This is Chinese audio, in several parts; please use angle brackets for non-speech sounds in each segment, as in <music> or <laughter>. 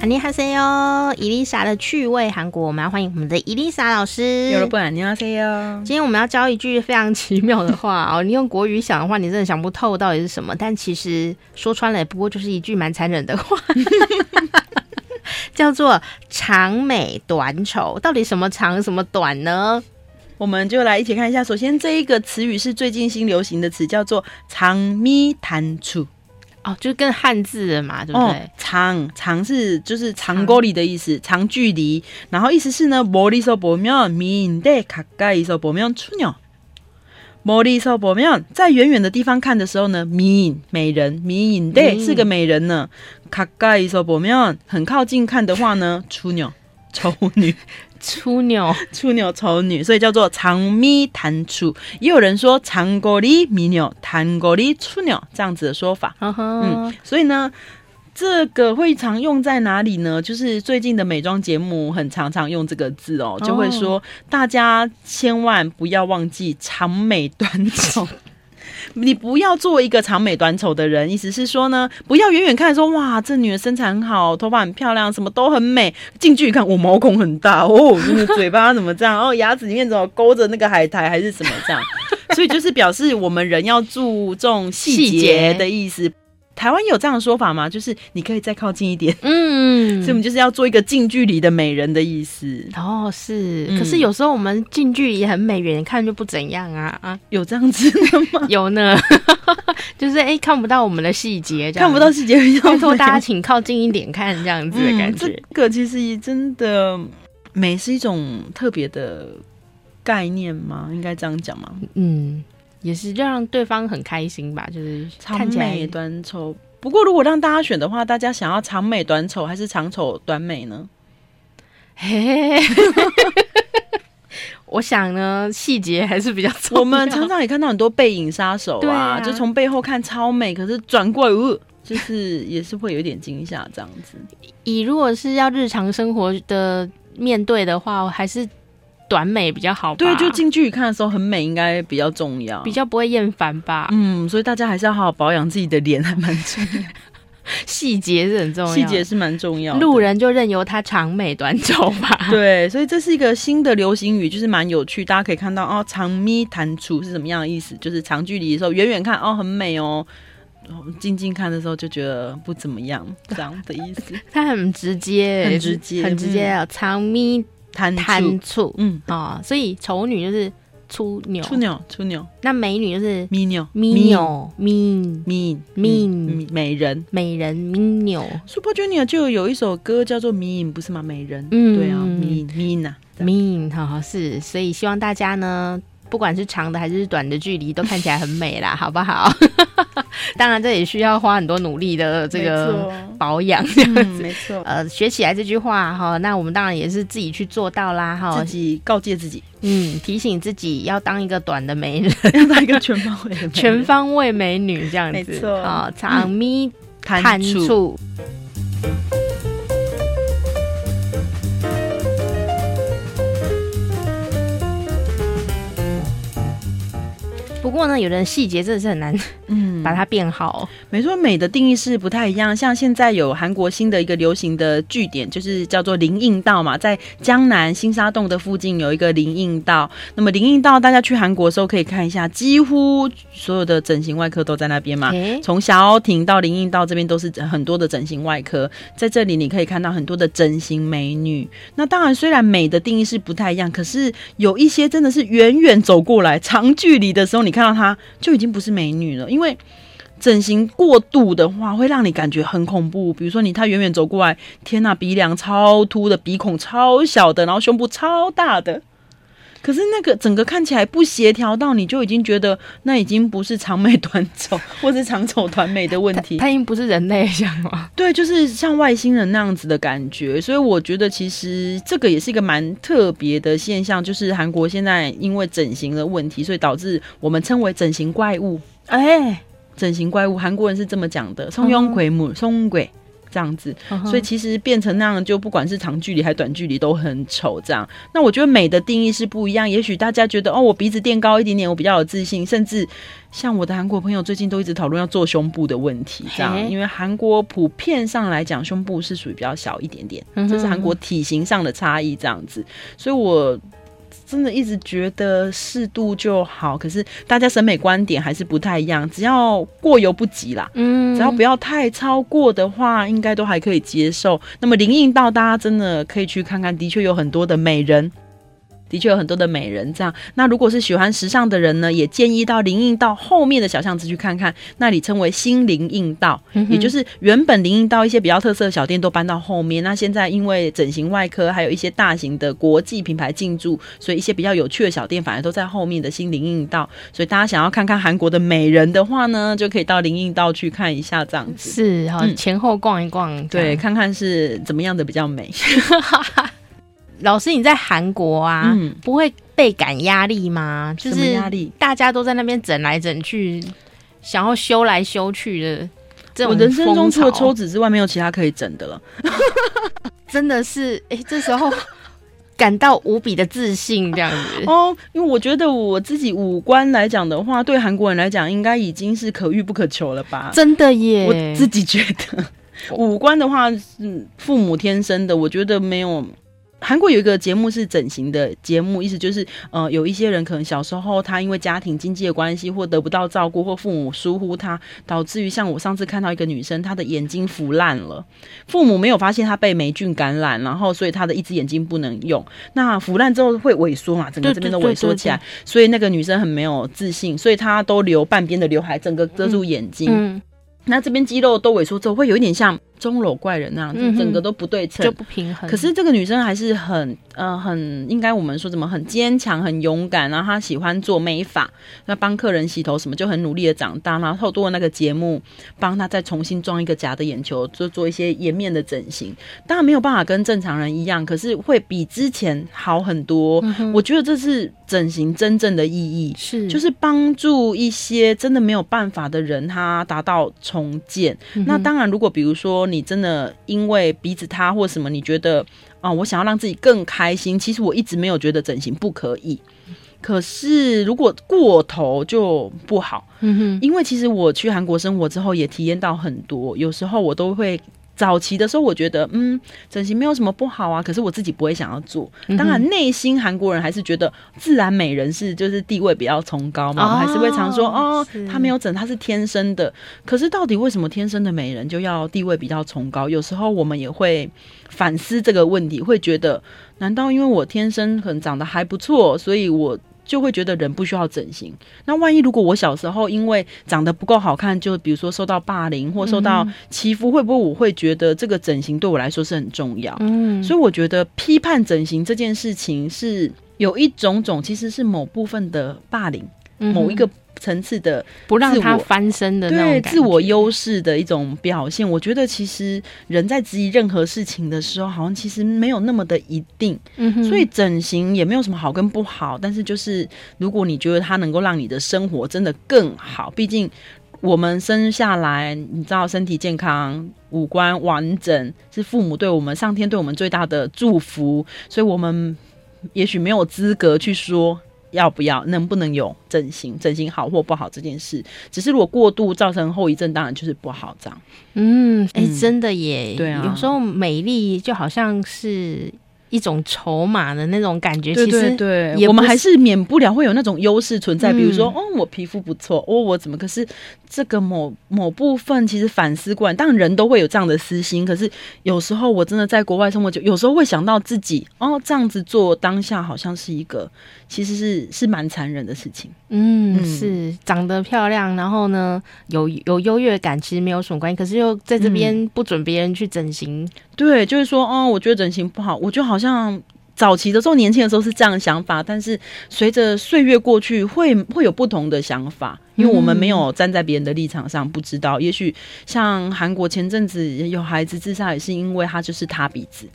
안녕하세요，伊丽莎的趣味韩国，我们要欢迎我们的伊丽莎老师。有了不안녕하세요。今天我们要教一句非常奇妙的话哦，你用国语想的话，你真的想不透到底是什么。但其实说穿了，也不过就是一句蛮残忍的话，<laughs> 叫做长美短丑。到底什么长什么短呢？我们就来一起看一下。首先，这一个词语是最近新流行的词，叫做长미단축。 哦，就是跟汉字的嘛，对不对？哦、长长是就是长距离的意思，长，长距离。然后意思是呢，멀리서보면미인데가까이서보면추녀。멀리서보면在远远的地方看的时候呢，미인美人，미인데是个美人呢。가까이서보면很靠近看的话呢，추녀<laughs> 丑女。 粗扭粗扭丑女所以叫做长咪弹粗也有人说长国里迷牛弹国里粗扭这样子的说法。嗯所以呢这个会常用在哪里呢？就是最近的美妆节目很常常用这个字哦就会说大家千万不要忘记长美短丑你不要做一个长美短丑的人，意思是说呢，不要远远看说哇，这女人身材很好，头发很漂亮，什么都很美。近距离看，我毛孔很大哦，那 <laughs> 个嘴巴怎么这样？哦，牙齿里面怎么勾着那个海苔还是什么这样？所以就是表示我们人要注重细节的意思。台湾有这样的说法吗？就是你可以再靠近一点，嗯，<laughs> 所以我们就是要做一个近距离的美人的意思。哦，是，嗯、可是有时候我们近距离很美，远看就不怎样啊啊，有这样子的吗？<laughs> 有呢，<laughs> 就是哎、欸，看不到我们的细节，看不到细节，拜托大家请靠近一点看，这样子的感觉。嗯、这个其实真的美是一种特别的概念吗？应该这样讲吗？嗯。也是让对方很开心吧，就是看起来长美短丑。不过如果让大家选的话，大家想要长美短丑还是长丑短美呢？嘿，我想呢，细节还是比较重要。我们常常也看到很多背影杀手啊，啊就从背后看超美，可是转过来，呃，就是也是会有一点惊吓这样子。以如果是要日常生活的面对的话，还是。短美比较好吧，对，就近距离看的时候很美，应该比较重要，比较不会厌烦吧。嗯，所以大家还是要好好保养自己的脸，还蛮重要。细节是很重要，细节是蛮重要。路人就任由他长美短丑吧。<laughs> 对，所以这是一个新的流行语，就是蛮有趣。大家可以看到哦，长咪弹出是什么样的意思？就是长距离的时候，远远看哦很美哦，近近看的时候就觉得不怎么样，这样的意思。<laughs> 他很直接，很直接，很直接啊，长米。贪贪，醋。嗯。啊、哦，所以丑女就是粗牛，粗牛，粗牛。那美女就是咪牛，咪牛，咪。咪。咪美人，美人咪牛。Super Junior 就有一首歌叫做《咪》，不是吗？美人，嗯，对啊，咪咪呐，咪，哈哈，是。所以希望大家呢，不管是长的还是短的距离，都看起来很美啦，<laughs> 好不好？<laughs> 当然，这也需要花很多努力的这个保养，这样子。嗯、没错，呃，学起来这句话哈，那我们当然也是自己去做到啦哈，自己告诫自己，嗯，提醒自己要当一个短的美人，<laughs> 要当一个全方位的全方位美女这样子。没错，啊，长米短醋。不过呢，有的细节真的是很难，嗯，把它变好。没错，美的定义是不太一样。像现在有韩国新的一个流行的据点，就是叫做林荫道嘛，在江南新沙洞的附近有一个林荫道。那么林荫道，大家去韩国的时候可以看一下，几乎所有的整形外科都在那边嘛。从霞欧亭到林荫道这边都是很多的整形外科，在这里你可以看到很多的整形美女。那当然，虽然美的定义是不太一样，可是有一些真的是远远走过来，长距离的时候你。你看到她就已经不是美女了，因为整形过度的话会让你感觉很恐怖。比如说你她远远走过来，天呐，鼻梁超凸的，鼻孔超小的，然后胸部超大的，可是那个整个看起来不协调到，你就已经觉得那已经不是长美短丑，或是长丑短美的问题。<laughs> 它已经不是人类像吗？<laughs> 对，就是像外星人那样子的感觉。所以我觉得其实这个也是一个蛮特别的现象，就是韩国现在因为整形的问题，所以导致我们称为整形怪物。哎，整形怪物，韩国人是这么讲的，松庸鬼母，松鬼。这样子，所以其实变成那样，就不管是长距离还是短距离都很丑。这样，那我觉得美的定义是不一样。也许大家觉得哦，我鼻子垫高一点点，我比较有自信。甚至像我的韩国朋友最近都一直讨论要做胸部的问题，这样，因为韩国普遍上来讲，胸部是属于比较小一点点，这是韩国体型上的差异。这样子，所以我。真的一直觉得适度就好，可是大家审美观点还是不太一样。只要过犹不及啦，嗯，只要不要太超过的话，应该都还可以接受。那么林荫道，大家真的可以去看看，的确有很多的美人。的确有很多的美人这样，那如果是喜欢时尚的人呢，也建议到林荫道后面的小巷子去看看，那里称为新林荫道，嗯、也就是原本林荫道一些比较特色的小店都搬到后面。那现在因为整形外科还有一些大型的国际品牌进驻，所以一些比较有趣的小店反而都在后面的新林荫道。所以大家想要看看韩国的美人的话呢，就可以到林荫道去看一下这样子。是，哈，前后逛一逛，嗯、<laughs> <laughs> 对，看看是怎么样的比较美。老师，你在韩国啊，嗯、不会倍感压力吗？就是压力，大家都在那边整来整去，想要修来修去的这种。我人生中除了抽脂之外，没有其他可以整的了。<laughs> 真的是，哎、欸，这时候感到无比的自信，这样子 <laughs> 哦。因为我觉得我自己五官来讲的话，对韩国人来讲，应该已经是可遇不可求了吧？真的耶，我自己觉得五官的话是父母天生的，我觉得没有。韩国有一个节目是整形的节目，意思就是，呃，有一些人可能小时候他因为家庭经济的关系，或得不到照顾，或父母疏忽他，导致于像我上次看到一个女生，她的眼睛腐烂了，父母没有发现她被霉菌感染，然后所以她的一只眼睛不能用。那腐烂之后会萎缩嘛，整个这边都萎缩起来，所以那个女生很没有自信，所以她都留半边的刘海，整个遮住眼睛。嗯嗯那这边肌肉都萎缩之后，会有一点像钟楼怪人那样子，嗯、整个都不对称，就不平衡。可是这个女生还是很呃很应该我们说怎么很坚强、很勇敢，然后她喜欢做美发，那帮客人洗头什么，就很努力的长大。然后透过那个节目，帮她再重新装一个假的眼球，就做一些颜面的整形。当然没有办法跟正常人一样，可是会比之前好很多。嗯、我觉得这是整形真正的意义，是就是帮助一些真的没有办法的人，他达到。重建，那当然，如果比如说你真的因为鼻子塌或什么，你觉得啊、呃，我想要让自己更开心，其实我一直没有觉得整形不可以。可是如果过头就不好，嗯哼，因为其实我去韩国生活之后也体验到很多，有时候我都会。早期的时候，我觉得嗯，整形没有什么不好啊。可是我自己不会想要做。当然，内心韩国人还是觉得自然美人是就是地位比较崇高嘛，我们还是会常说哦，她没有整，她是天生的。可是到底为什么天生的美人就要地位比较崇高？有时候我们也会反思这个问题，会觉得难道因为我天生可能长得还不错，所以我？就会觉得人不需要整形。那万一如果我小时候因为长得不够好看，就比如说受到霸凌或受到欺负，会不会我会觉得这个整形对我来说是很重要？嗯，所以我觉得批判整形这件事情是有一种种，其实是某部分的霸凌，某一个。层次的不让他翻身的那种对自我优势的一种表现，我觉得其实人在质疑任何事情的时候，好像其实没有那么的一定。嗯哼，所以整形也没有什么好跟不好，但是就是如果你觉得它能够让你的生活真的更好，毕竟我们生下来，你知道身体健康、五官完整是父母对我们、上天对我们最大的祝福，所以我们也许没有资格去说。要不要？能不能有整形？整形好或不好这件事，只是如果过度造成后遗症，当然就是不好这样。嗯，哎、欸，真的耶。对啊，有时候美丽就好像是。一种筹码的那种感觉，其实对，我们还是免不了会有那种优势存在。比如说，哦，我皮肤不错，哦，我怎么？可是这个某某部分，其实反思过来，当然人都会有这样的私心。可是有时候我真的在国外生活久，有时候会想到自己，哦，这样子做当下好像是一个，其实是是蛮残忍的事情。嗯，嗯是长得漂亮，然后呢，有有优越感，其实没有什么关系。可是又在这边不准别人去整形。对，就是说，哦，我觉得整形不好，我就好像早期的时候，年轻的时候是这样的想法，但是随着岁月过去会，会会有不同的想法，因为我们没有站在别人的立场上，不知道。也许像韩国前阵子有孩子自杀，也是因为他就是塌鼻子，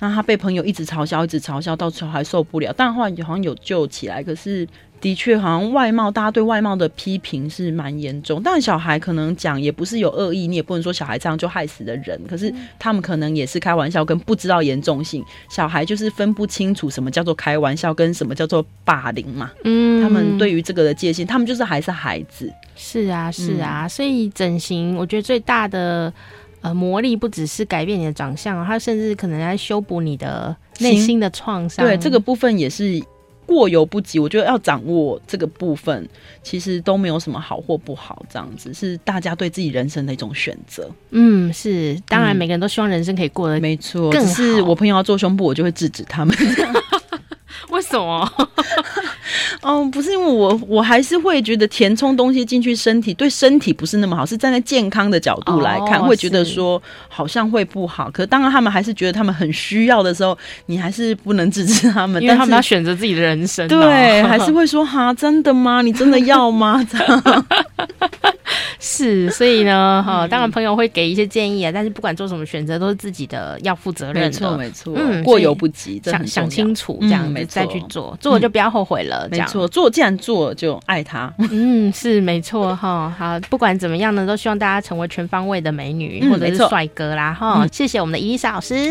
那他被朋友一直嘲笑，一直嘲笑，到最后还受不了，但后来好像有救起来，可是。的确，好像外貌，大家对外貌的批评是蛮严重。但小孩可能讲也不是有恶意，你也不能说小孩这样就害死的人。可是他们可能也是开玩笑，跟不知道严重性。小孩就是分不清楚什么叫做开玩笑，跟什么叫做霸凌嘛。嗯，他们对于这个的界限，他们就是还是孩子。是啊，是啊。嗯，所以整形，我觉得最大的呃魔力，不只是改变你的长相，它甚至可能在修补你的内心的创伤。对，这个部分也是。过犹不及，我觉得要掌握这个部分，其实都没有什么好或不好，这样子是大家对自己人生的一种选择。嗯，是，当然每个人都希望人生可以过得没错。更是我朋友要做胸部，我就会制止他们。<laughs> 为什么？嗯，不是因为我，我还是会觉得填充东西进去身体对身体不是那么好，是站在健康的角度来看，哦、会觉得说好像会不好。可是当然他们还是觉得他们很需要的时候，你还是不能制止他们，因为他们要选择自己的人生、啊。对，还是 <laughs> 会说哈，真的吗？你真的要吗？这样。<laughs> <laughs> <laughs> 是，所以呢，哈，当然朋友会给一些建议啊，但是不管做什么选择，都是自己的要负责任的，没错没错，嗯，过犹不及，想想清楚这样子再去做，做了就不要后悔了，没错，做既然做就爱他，<laughs> 嗯，是没错哈，好，不管怎么样呢，都希望大家成为全方位的美女或者是帅哥啦，哈，谢谢我们的伊丽莎老师。